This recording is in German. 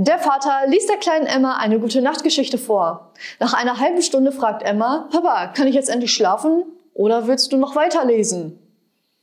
Der Vater liest der kleinen Emma eine gute Nachtgeschichte vor. Nach einer halben Stunde fragt Emma, Papa, kann ich jetzt endlich schlafen oder willst du noch weiterlesen?